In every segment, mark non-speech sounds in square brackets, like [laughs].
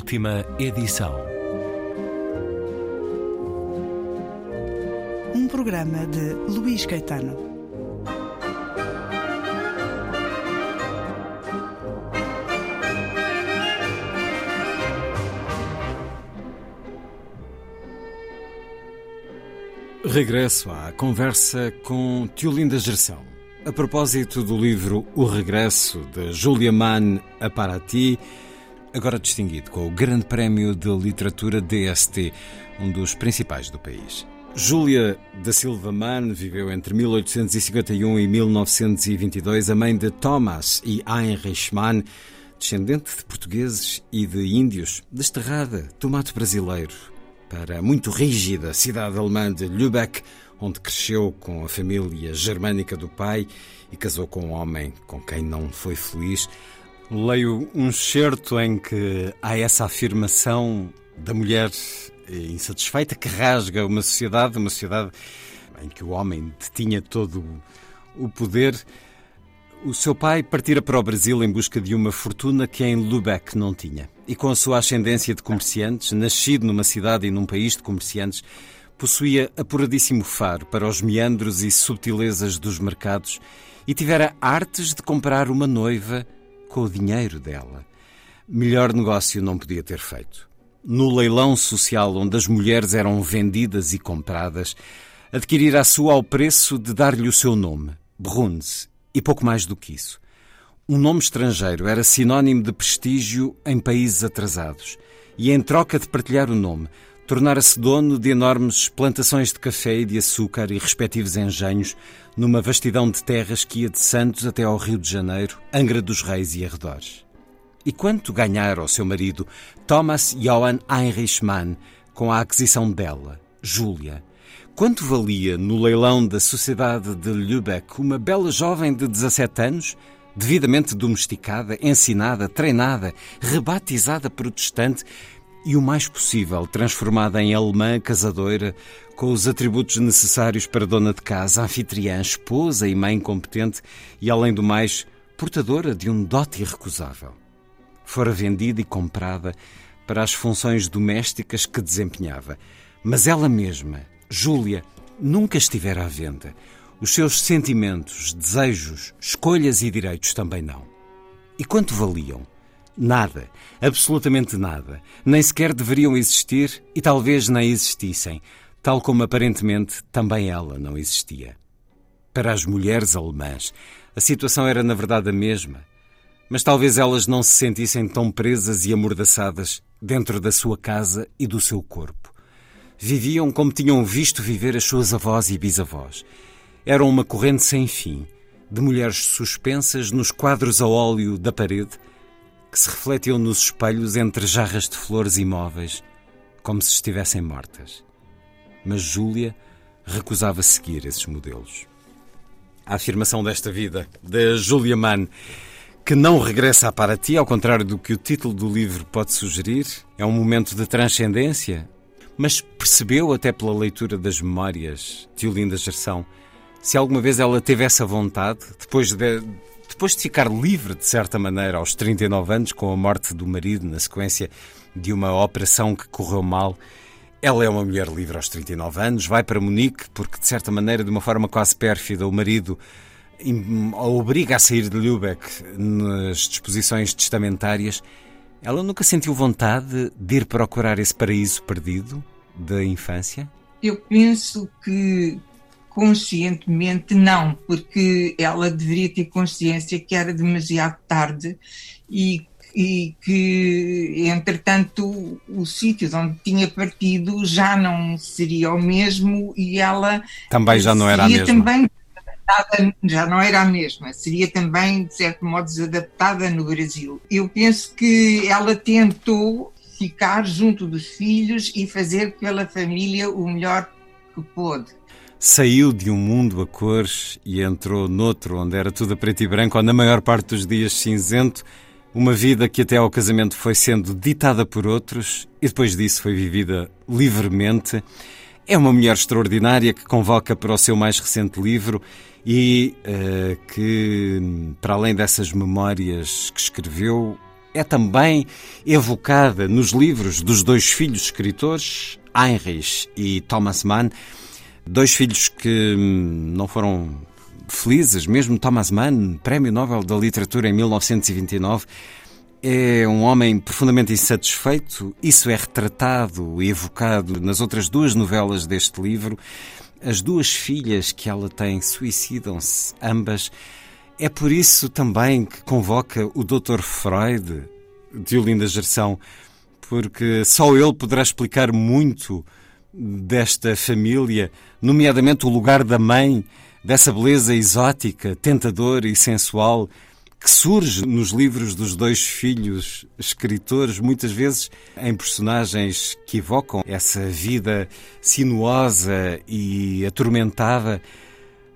Última edição. Um programa de Luís Caetano. Regresso à conversa com Tiolinda Gerção. A propósito do livro O Regresso, de Julia Mann a Paraty, agora distinguido com o Grande Prémio de Literatura DST, um dos principais do país. Júlia da Silva Mann viveu entre 1851 e 1922, a mãe de Thomas e Heinrich Mann, descendente de portugueses e de índios, desterrada do mato brasileiro para a muito rígida cidade alemã de Lübeck, onde cresceu com a família germânica do pai e casou com um homem com quem não foi feliz. Leio um certo em que há essa afirmação da mulher insatisfeita que rasga uma sociedade, uma sociedade em que o homem detinha todo o poder. O seu pai partira para o Brasil em busca de uma fortuna que em Lübeck não tinha. E com a sua ascendência de comerciantes, nascido numa cidade e num país de comerciantes, possuía apuradíssimo faro para os meandros e subtilezas dos mercados e tivera artes de comprar uma noiva com o dinheiro dela. Melhor negócio não podia ter feito. No leilão social onde as mulheres eram vendidas e compradas, adquirir a sua ao preço de dar-lhe o seu nome, Bruns, e pouco mais do que isso. Um nome estrangeiro era sinónimo de prestígio em países atrasados, e em troca de partilhar o nome, tornara-se dono de enormes plantações de café e de açúcar e respectivos engenhos numa vastidão de terras que ia de Santos até ao Rio de Janeiro, Angra dos Reis e arredores. E quanto ganhara ao seu marido, Thomas Johann Heinrich Mann, com a aquisição dela, Júlia? Quanto valia no leilão da Sociedade de Lübeck uma bela jovem de 17 anos, devidamente domesticada, ensinada, treinada, rebatizada protestante, e o mais possível transformada em alemã casadoira, com os atributos necessários para dona de casa, anfitriã, esposa e mãe competente e, além do mais, portadora de um dote irrecusável. Fora vendida e comprada para as funções domésticas que desempenhava, mas ela mesma, Júlia, nunca estivera à venda. Os seus sentimentos, desejos, escolhas e direitos também não. E quanto valiam? Nada, absolutamente nada. Nem sequer deveriam existir e talvez nem existissem, tal como aparentemente também ela não existia. Para as mulheres alemãs, a situação era na verdade a mesma, mas talvez elas não se sentissem tão presas e amordaçadas dentro da sua casa e do seu corpo. Viviam como tinham visto viver as suas avós e bisavós. Eram uma corrente sem fim, de mulheres suspensas nos quadros a óleo da parede que se refletiam nos espelhos entre jarras de flores imóveis, como se estivessem mortas. Mas Júlia recusava seguir esses modelos. A afirmação desta vida, da Julia Mann, que não regressa a Paraty, ao contrário do que o título do livro pode sugerir, é um momento de transcendência, mas percebeu até pela leitura das memórias de Olinda Gerção se alguma vez ela teve essa vontade, depois de, depois de ficar livre, de certa maneira, aos 39 anos, com a morte do marido na sequência de uma operação que correu mal, ela é uma mulher livre aos 39 anos, vai para Munique, porque, de certa maneira, de uma forma quase pérfida, o marido a obriga a sair de Lübeck nas disposições testamentárias. Ela nunca sentiu vontade de ir procurar esse paraíso perdido da infância? Eu penso que conscientemente não, porque ela deveria ter consciência que era demasiado tarde e, e que, entretanto, o, o sítio de onde tinha partido já não seria o mesmo e ela também já não era a mesma. Também já não era a mesma, seria também, de certo modo, desadaptada no Brasil. Eu penso que ela tentou ficar junto dos filhos e fazer pela família o melhor que pôde saiu de um mundo a cores e entrou noutro onde era tudo a preto e branco, ou na maior parte dos dias cinzento, uma vida que até ao casamento foi sendo ditada por outros e depois disso foi vivida livremente. É uma mulher extraordinária que convoca para o seu mais recente livro e uh, que, para além dessas memórias que escreveu, é também evocada nos livros dos dois filhos escritores, Heinrich e Thomas Mann, dois filhos que hum, não foram felizes, mesmo Thomas Mann, Prémio Nobel da Literatura em 1929, é um homem profundamente insatisfeito. Isso é retratado e evocado nas outras duas novelas deste livro. As duas filhas que ela tem suicidam-se, ambas. É por isso também que convoca o Dr. Freud, de Olinda Gerção, porque só ele poderá explicar muito desta família, nomeadamente o lugar da mãe, dessa beleza exótica, tentadora e sensual que surge nos livros dos dois filhos escritores, muitas vezes em personagens que evocam essa vida sinuosa e atormentada.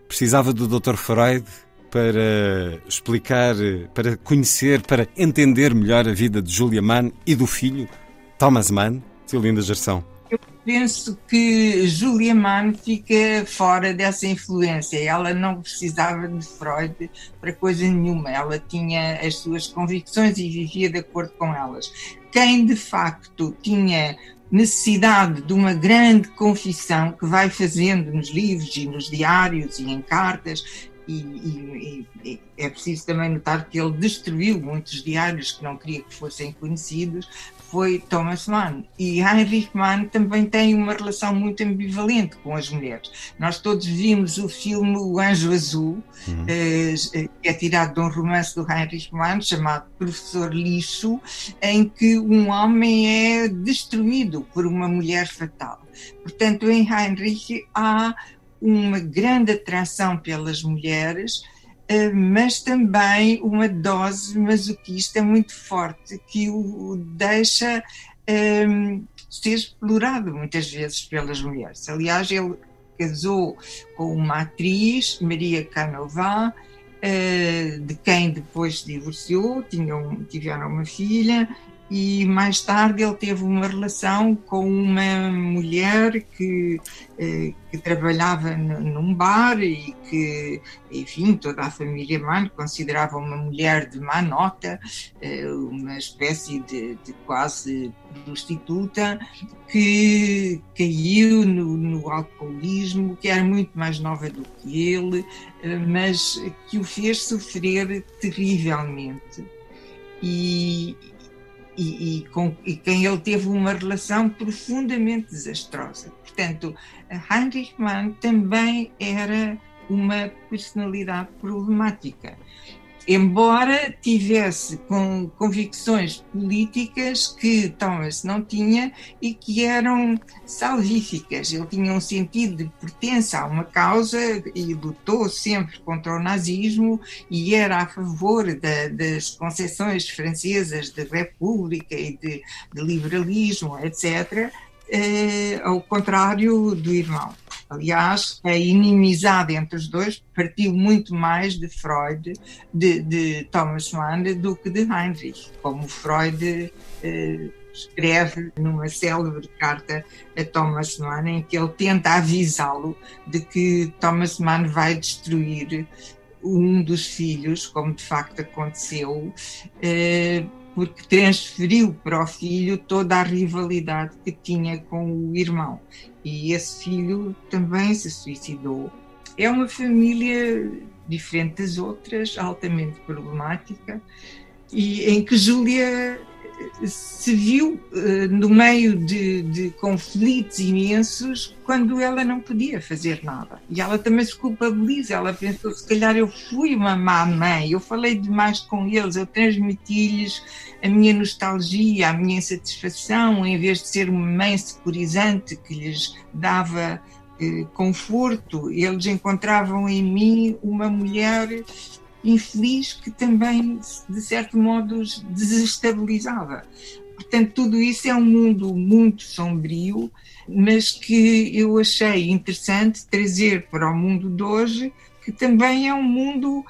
Precisava do Dr. Freud para explicar, para conhecer, para entender melhor a vida de Julia Mann e do filho, Thomas Mann, de Linda Gerson penso que Julia Mann fica fora dessa influência. Ela não precisava de Freud para coisa nenhuma. Ela tinha as suas convicções e vivia de acordo com elas. Quem de facto tinha necessidade de uma grande confissão que vai fazendo nos livros e nos diários e em cartas e, e, e, é preciso também notar que ele destruiu muitos diários que não queria que fossem conhecidos, foi Thomas Mann. E Heinrich Mann também tem uma relação muito ambivalente com as mulheres. Nós todos vimos o filme O Anjo Azul, uhum. eh, que é tirado de um romance do Heinrich Mann chamado Professor Lixo, em que um homem é destruído por uma mulher fatal. Portanto, em Heinrich há uma grande atração pelas mulheres, mas também uma dose masoquista muito forte que o deixa um, ehm, ser explorado muitas vezes pelas mulheres. Aliás, ele casou com uma atriz, Maria Canova, uh, de quem depois se divorciou, tinham, tiveram uma filha e mais tarde ele teve uma relação com uma mulher que, eh, que trabalhava num bar e que, enfim, toda a família Mann considerava uma mulher de má nota, eh, uma espécie de, de quase prostituta que caiu no, no, alcoolismo, que era muito mais nova do que ele, eh, mas que o fez sofrer terrivelmente. E, e, e, com e quem ele teve uma relação profundamente desastrosa. Portanto, Heinrich Mann também era uma personalidade problemática embora tivesse com convicções políticas que Thomas não tinha e que eram salvíficas. Ele tinha um sentido de pertença a uma causa e lutou sempre contra o nazismo e era a favor da, das concessões francesas de república e de, de liberalismo, etc., eh, ao contrário do irmão. Aliás, a inimizade entre os dois partiu muito mais de Freud, de, de Thomas Mann, do que de Heinrich, como Freud eh, escreve numa célebre carta a Thomas Mann, em que ele tenta avisá-lo de que Thomas Mann vai destruir um dos filhos, como de facto aconteceu. Eh, porque transferiu para o filho toda a rivalidade que tinha com o irmão. E esse filho também se suicidou. É uma família diferente das outras, altamente problemática, e em que Júlia se viu uh, no meio de, de, conflitos imensos quando ela não podia fazer nada. E ela também se culpabiliza. Ela pensou: se calhar eu fui uma má mãe, eu falei demais com eles, eu transmiti-lhes a minha nostalgia, a minha insatisfação, em vez de ser uma mãe securizante que lhes dava uh, conforto, eles encontravam em mim uma mulher infeliz que também, de certo modo, desestabilizava. Portanto, tudo isso é um mundo muito sombrio, mas que eu achei interessante trazer para o mundo de hoje, que também é um mundo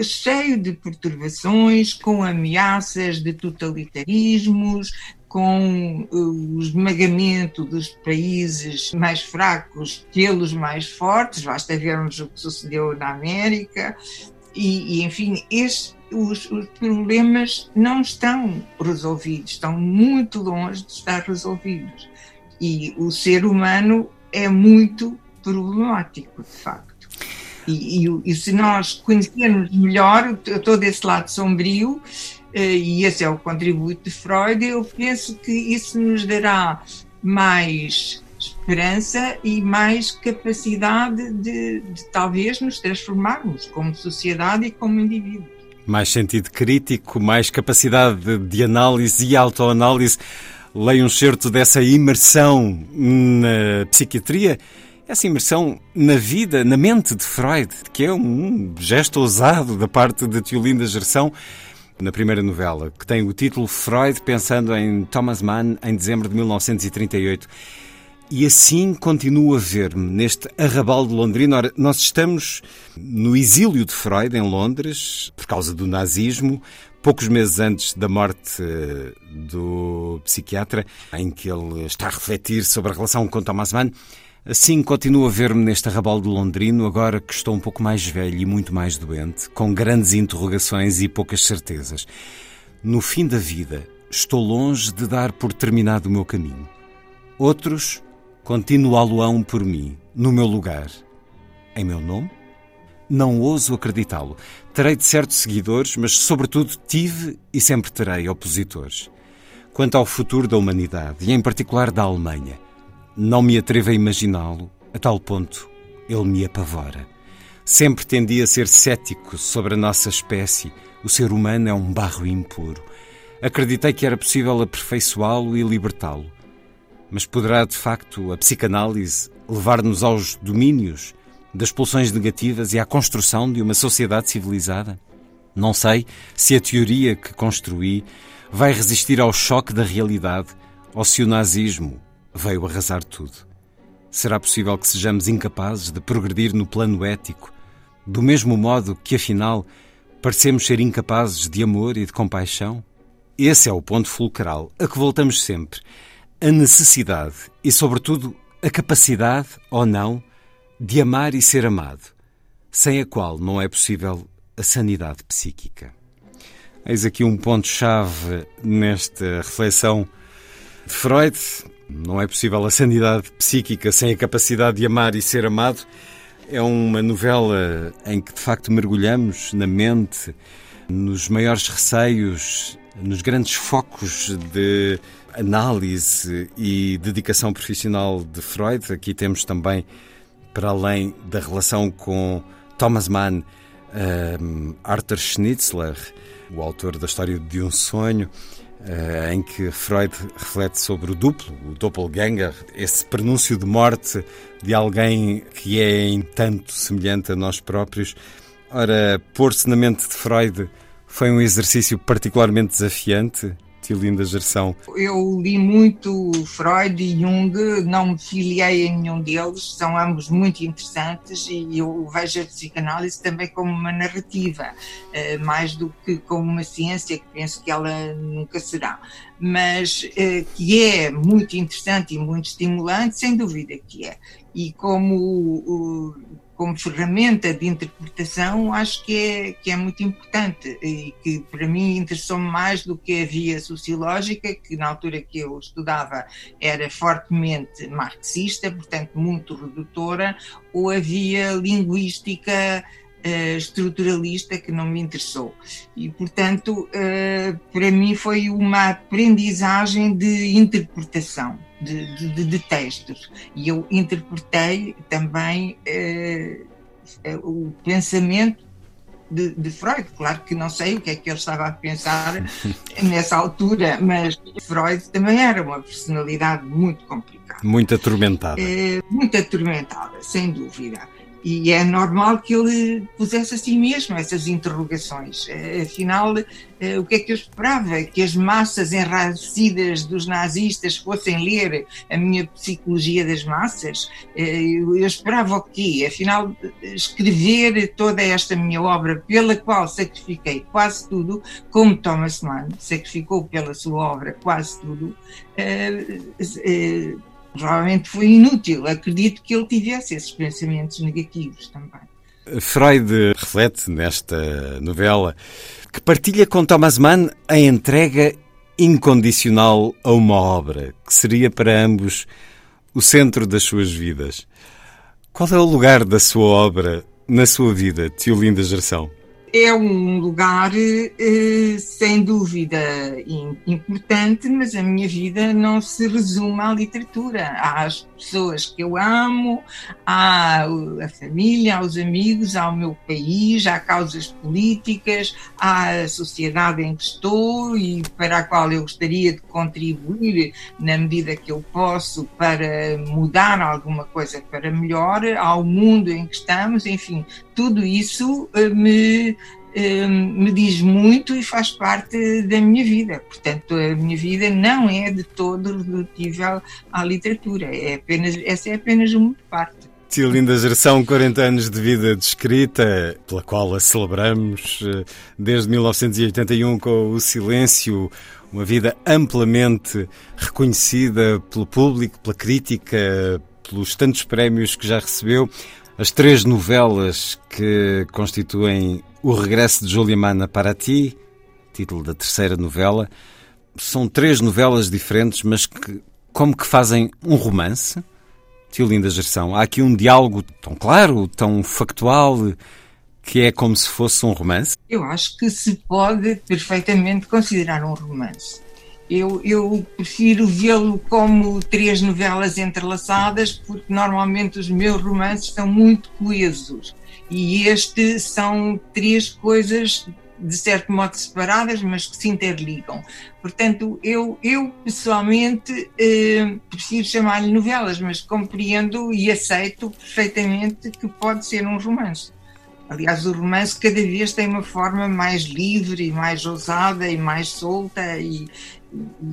cheio de perturbações, com ameaças de totalitarismos, com o esmagamento dos países mais fracos pelos mais fortes, basta vermos o que sucedeu na América, e, e enfim, este os, os, problemas não estão resolvidos, estão muito longe de estar resolvidos. E o ser humano é muito problemático, de facto. E, e, e se nós conhecermos melhor todo esse lado sombrio, eh, e esse é o contributo de Freud, eu penso que isso nos dará mais esperança e mais capacidade de, de talvez nos transformarmos como sociedade e como indivíduos. Mais sentido crítico, mais capacidade de, análise e autoanálise. Leio um certo dessa imersão na psiquiatria, essa imersão na vida, na mente de Freud, que é um gesto ousado da parte de Tiolinda Gerson na primeira novela, que tem o título Freud pensando em Thomas Mann em dezembro de 1938. E assim continuo a ver-me neste arrabal de Londrina. Ora, nós estamos no exílio de Freud em Londres, por causa do nazismo, poucos meses antes da morte eh, do psiquiatra, em que ele está a refletir sobre a relação com Thomas Mann. Assim, continuo a ver-me neste arrabal de Londrino, agora que estou um pouco mais velho e muito mais doente, com grandes interrogações e poucas certezas. No fim da vida, estou longe de dar por terminado o meu caminho. Outros continuá-lo-ão por mim, no meu lugar. Em meu nome? Não ouso acreditá-lo. Terei de certos seguidores, mas, sobretudo, tive e sempre terei opositores. Quanto ao futuro da humanidade, e em particular da Alemanha, não me atrevo a imaginá-lo, a tal ponto ele me apavora. Sempre tendi a ser cético sobre a nossa espécie. O ser humano é um barro impuro. Acreditei que era possível aperfeiçoá-lo e libertá-lo. Mas poderá, de facto, a psicanálise levar-nos aos domínios das pulsões negativas e à construção de uma sociedade civilizada? Não sei se a teoria que construí vai resistir ao choque da realidade ou se o nazismo veio arrasar tudo. Será possível que sejamos incapazes de progredir no plano ético, do mesmo modo que, afinal, parecemos ser incapazes de amor e de compaixão? Esse é o ponto fulcral a que voltamos sempre a necessidade e, sobretudo, a capacidade ou não de amar e ser amado, sem a qual não é possível a sanidade psíquica. Eis aqui um ponto-chave nesta reflexão de Freud. Não é possível a sanidade psíquica sem a capacidade de amar e ser amado. É uma novela em que de facto mergulhamos na mente, nos maiores receios, nos grandes focos de análise e dedicação profissional de Freud. Aqui temos também, para além da relação com Thomas Mann, um, Arthur Schnitzler, o autor da história de um sonho, uh, em que Freud reflete sobre o duplo, o doppelganger, esse prenúncio de morte de alguém que é em tanto semelhante a nós próprios. Ora, pôr-se na mente de Freud foi um exercício particularmente desafiante Tiolinda Gerson? Eu li muito Freud e Jung, não me filiei em nenhum deles, são ambos muito interessantes e eu vejo a psicanálise também como uma narrativa, eh, mais do que como uma ciência, que penso que ela nunca será. Mas eh, que é muito interessante e muito estimulante, sem dúvida que é. E como como ferramenta de interpretação, acho que é, que é muito importante e que para mim interessou-me mais do que a via sociológica, que na altura que eu estudava era fortemente marxista, portanto muito redutora, ou a via linguística uh, estruturalista que não me interessou. E, portanto, uh, para mim foi uma aprendizagem de interpretação de, de, de textos. E eu interpretei também uh, o pensamento de, de, Freud. Claro que não sei o que é que ele estava a pensar [laughs] nessa altura, mas Freud também era uma personalidade muito complicada. Muito atormentada. muito atormentada, sem dúvida. E é normal que ele pusesse a si mesmo essas interrogações. Eh, afinal, eh, o que é que eu esperava? Que as massas enraivecidas dos nazistas fossem ler a minha psicologia das massas? Eh, eu esperava o quê? Afinal, escrever toda esta minha obra, pela qual sacrifiquei quase tudo, como Thomas Mann sacrificou pela sua obra quase tudo, provavelmente foi inútil. Acredito que ele tivesse esses pensamentos negativos também. Freud reflete nesta novela que partilha com Thomas Mann a entrega incondicional a uma obra, que seria para ambos o centro das suas vidas. Qual é o lugar da sua obra na sua vida, Tio Linda Gerção? É um lugar, eh, sem dúvida, importante, mas a minha vida não se resume à literatura. Há as pessoas que eu amo, há a família, há os amigos, há o meu país, há causas políticas, há a sociedade em que estou e para a qual eu gostaria de contribuir na medida que eu posso para mudar alguma coisa para melhor, ao mundo em que estamos, enfim, tudo isso eh, me Hum, me diz muito e faz parte da minha vida. Portanto, a minha vida não é de todo redutível à literatura. É apenas, essa é apenas uma parte. Tia Linda Gerção, 40 anos de vida descrita, pela qual a celebramos eh, desde 1981 com o Silêncio, uma vida amplamente reconhecida pelo público, pela crítica, pelos tantos prémios que já recebeu. As três novelas que constituem o regresso de Julia Mana para ti, título da terceira novela, são três novelas diferentes, mas que como que fazem um romance. Tio Linda Gerção, há aqui um diálogo tão claro, tão factual, que é como se fosse um romance? Eu acho que se pode perfeitamente considerar um romance. Eu, eu prefiro vê-lo como três novelas entrelaçadas, porque normalmente os meus romances são muito coesos. E este são três coisas de certo modo separadas, mas que se interligam. Portanto, eu, eu pessoalmente eh, prefiro chamar-lhe novelas, mas compreendo e aceito perfeitamente que pode ser um romance. Aliás, o romance cada vez tem uma forma mais livre, mais ousada e mais solta, e,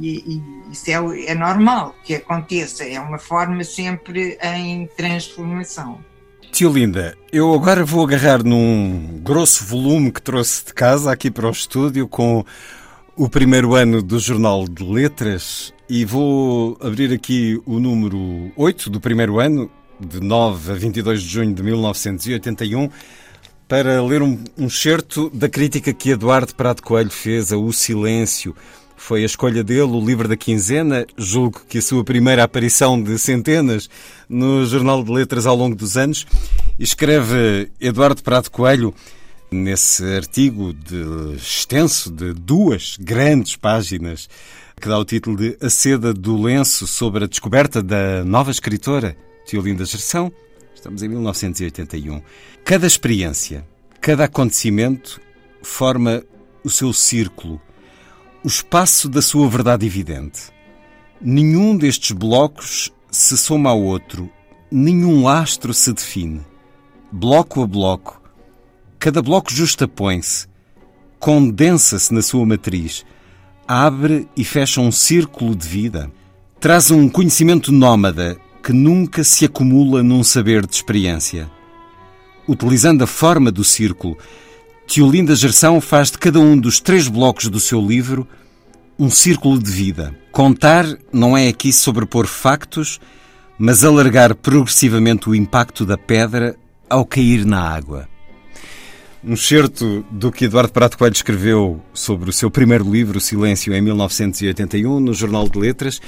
e, e isso é, é normal que aconteça, é uma forma sempre em transformação. Tio Linda, eu agora vou agarrar num grosso volume que trouxe de casa aqui para o estúdio com o primeiro ano do Jornal de Letras e vou abrir aqui o número 8 do primeiro ano, de 9 a 22 de junho de 1981, para ler um, um certo da crítica que Eduardo Prado Coelho fez a O Silêncio, foi a escolha dele, o livro da quinzena, julgo que a sua primeira aparição de centenas no Jornal de Letras ao longo dos anos. Escreve Eduardo Prado Coelho nesse artigo de extenso de duas grandes páginas que dá o título de A Seda do Lenço sobre a descoberta da nova escritora Teolinda Gerção. Estamos em 1981. Cada experiência, cada acontecimento forma o seu círculo o espaço da sua verdade evidente. Nenhum destes blocos se soma ao outro, nenhum astro se define. Bloco a bloco, cada bloco justapõe-se, condensa-se na sua matriz, abre e fecha um círculo de vida, traz um conhecimento nómada que nunca se acumula num saber de experiência. Utilizando a forma do círculo, Teolinda Gerção faz de cada um dos três blocos do seu livro um círculo de vida. Contar não é aqui sobrepor factos, mas alargar progressivamente o impacto da pedra ao cair na água. Um certo do que Eduardo Prato Coelho escreveu sobre o seu primeiro livro, Silêncio, em 1981, no Jornal de Letras.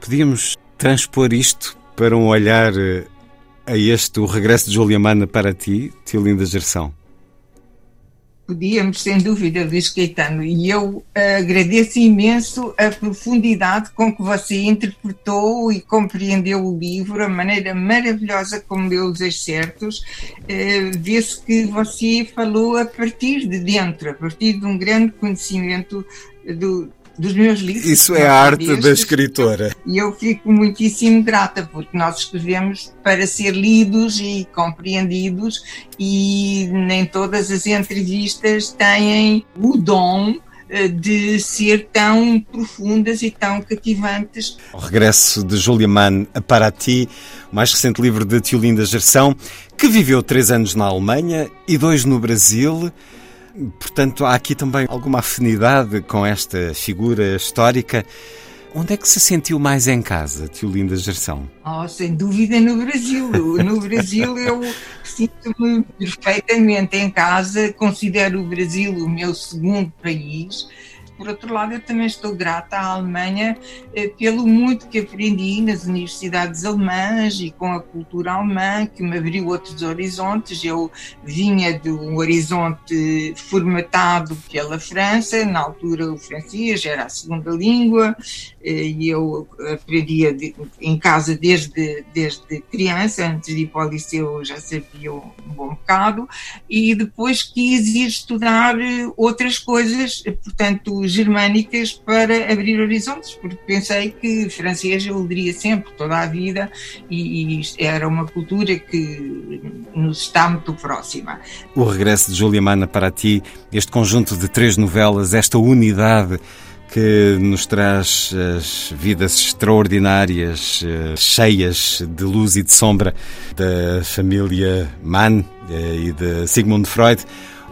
Podíamos transpor isto para um olhar eh, a este, o regresso de Julia Mana para ti, Tiolinda Gerção? Podíamos, sem dúvida, Luís Caetano, e eu uh, agradeço imenso a profundidade com que você interpretou e compreendeu o livro, a maneira maravilhosa como deu os excertos. Uh, Vê-se que você falou a partir de dentro, a partir de um grande conhecimento do, dos meus livros. Isso é a arte destes, da escritora. E eu fico muitíssimo grata, porque nós escrevemos para ser lidos e compreendidos, e nem todas as entrevistas têm o dom eh, de ser tão profundas e tão cativantes. O regresso de Julia Mann a Paraty, o mais recente livro de Tiolinda Gerção, que viveu três anos na Alemanha e dois no Brasil. Portanto, há aqui também alguma afinidade com esta figura histórica. Onde é que se sentiu mais em casa, tio Linda Gerção? Oh, sem dúvida no Brasil. No Brasil eu sinto-me perfeitamente em casa, considero o Brasil o meu segundo país por outro lado, eu também estou grata à Alemanha eh, pelo muito que aprendi nas universidades alemãs e com a cultura alemã, que me abriu outros horizontes. Eu vinha de um horizonte formatado pela França, na altura o francês era a segunda língua, eh, e eu aprendia de, em casa desde, desde criança, antes de ir para o liceu já sabia um bom bocado, e depois quis ir estudar outras coisas, portanto, germânicas para abrir horizontes, porque pensei que francês eu leria sempre, toda a vida, e, e era uma cultura que nos está muito próxima. O regresso de Julia Mana para ti, este conjunto de três novelas, esta unidade que nos traz as vidas extraordinárias, eh, cheias de luz e de sombra da família Mann eh, e de Sigmund Freud.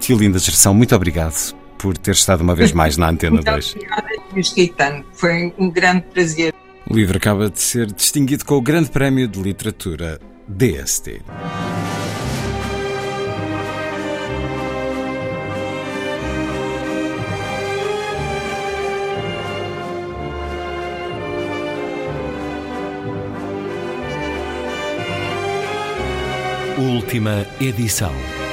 Tio Linda Gerção, muito obrigado por ter estado uma vez mais na Antena 2. Obrigada, Luís Caetano. Foi um grande prazer. O livro acaba de ser distinguido com o Grande Prémio de Literatura DST. Última edição.